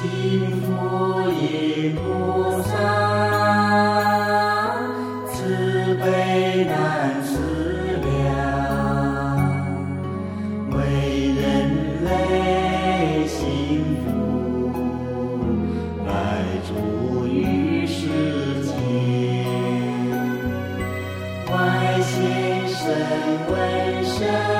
心佛一菩萨慈悲难思量为人类幸福来处于世间。生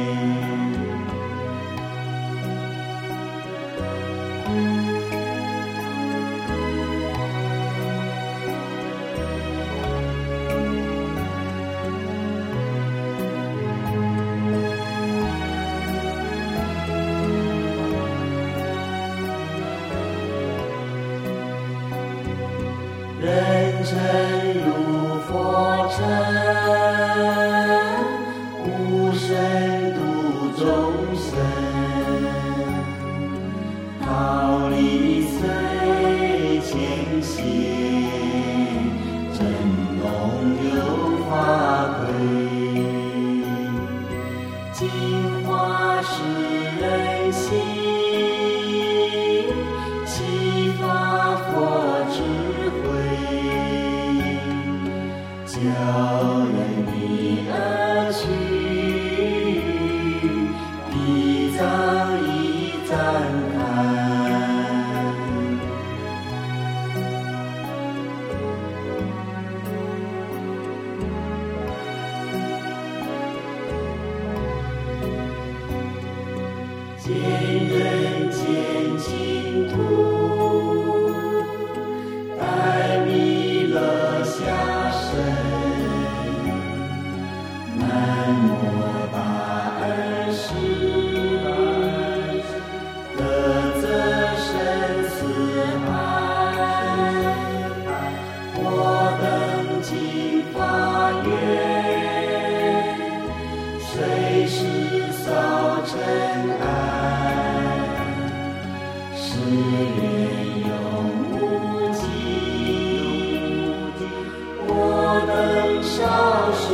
是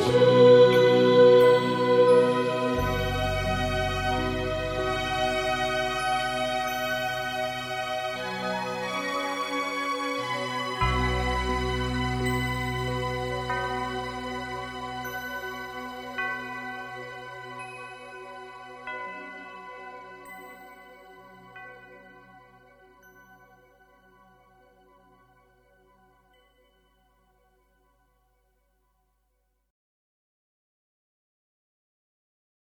指